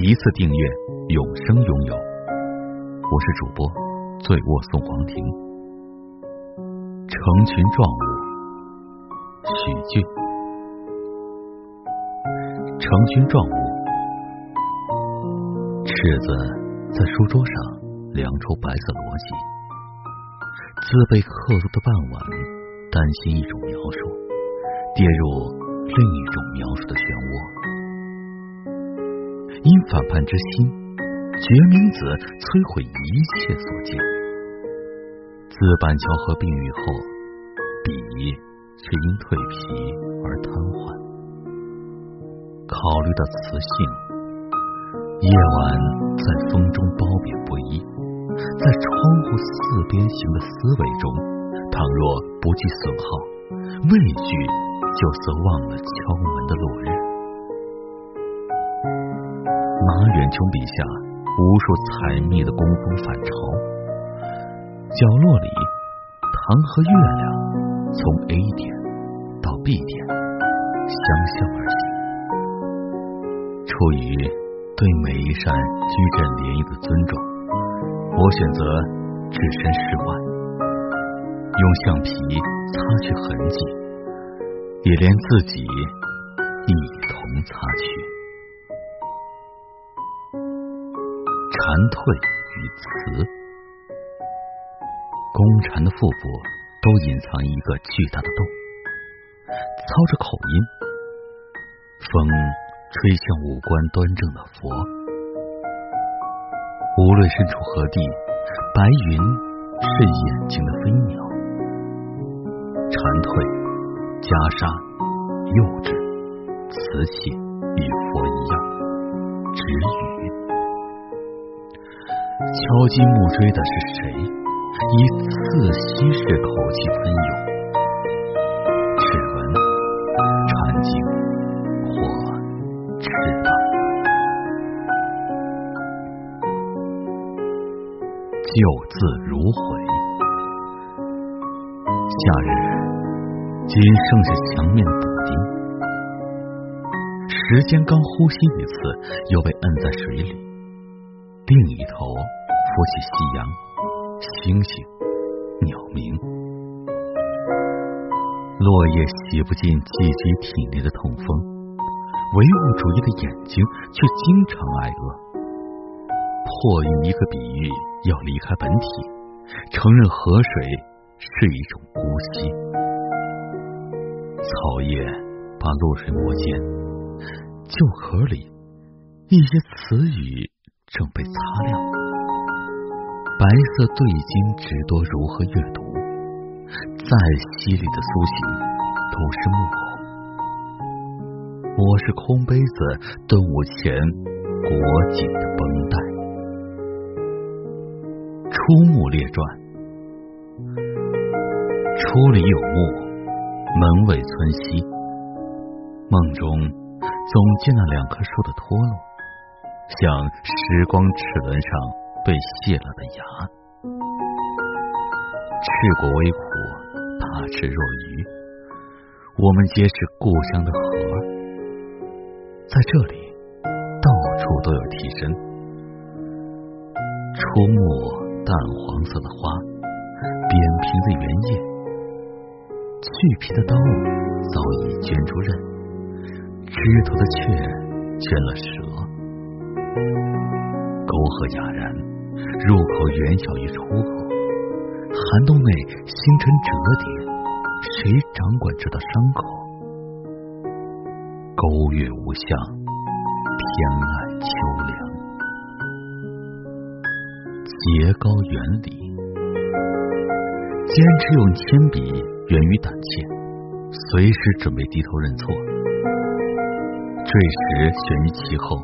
一次订阅，永生拥有。我是主播醉卧送黄庭，成群壮物，许俊。成群壮物，赤子在书桌上量出白色逻辑，自被刻度的傍晚，担心一种描述，跌入另一种描述的漩涡。因反叛之心，决明子摧毁一切所见。自板桥和病愈后，笔却因蜕皮而瘫痪。考虑到雌性，夜晚在风中褒贬不一，在窗户四边形的思维中，倘若不计损耗，畏惧就似忘了敲门的落日。马远琼笔下无数采蜜的工蜂返巢，角落里糖和月亮从 A 点到 B 点相向而行。出于对每一扇矩阵涟漪的尊重，我选择置身事外，用橡皮擦去痕迹，也连自己一同擦去。蝉蜕与词，公蝉的腹部都隐藏一个巨大的洞，操着口音，风吹向五官端正的佛。无论身处何地，白云是眼睛的飞鸟，蝉蜕、袈裟、幼稚、瓷器与佛一样，止语。敲击木锥的是谁？以刺吸式口气喷涌，齿纹、蝉颈或翅膀，旧字如悔。夏日仅剩下墙面的补丁，时间刚呼吸一次，又被摁在水里。另一头托起夕阳、星星、鸟鸣，落叶洗不尽寄居体内的痛风，唯物主义的眼睛却经常挨饿。迫于一个比喻要离开本体，承认河水是一种呼吸。草叶把露水磨尖，旧壳里一些词语。正被擦亮，白色对襟纸多如何阅读？再犀利的苏醒都是木偶。我是空杯子顿悟前裹紧的绷带。出木列传，出里有木，门尾村西。梦中总见那两棵树的脱落。像时光齿轮上被卸了的牙，赤果微苦，大智若愚。我们皆是故乡的河，在这里到处都有替身。出没淡黄色的花，扁平的圆叶，去皮的刀早已卷出刃，枝头的雀卷了蛇。沟壑哑然，入口远小于出口，寒冬内星辰折叠，谁掌管这道伤口？沟月无相，天籁秋凉。节高原里，坚持用铅笔源于胆怯，随时准备低头认错。坠石悬于其后。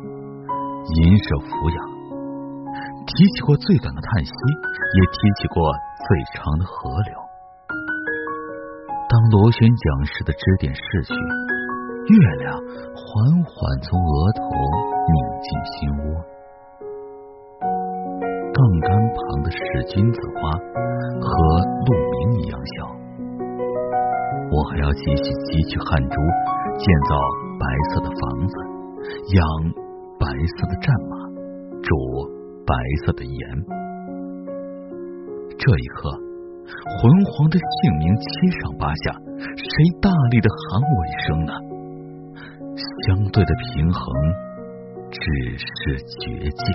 银舍抚养，提起过最短的叹息，也提起过最长的河流。当螺旋桨式的支点逝去，月亮缓缓从额头拧进心窝。杠杆旁的是君子花，和鹿鸣一样小。我还要继续汲取汗珠，建造白色的房子，养。白色的战马，煮白色的盐。这一刻，浑黄的姓名七上八下，谁大力的喊我一声呢？相对的平衡，只是绝境。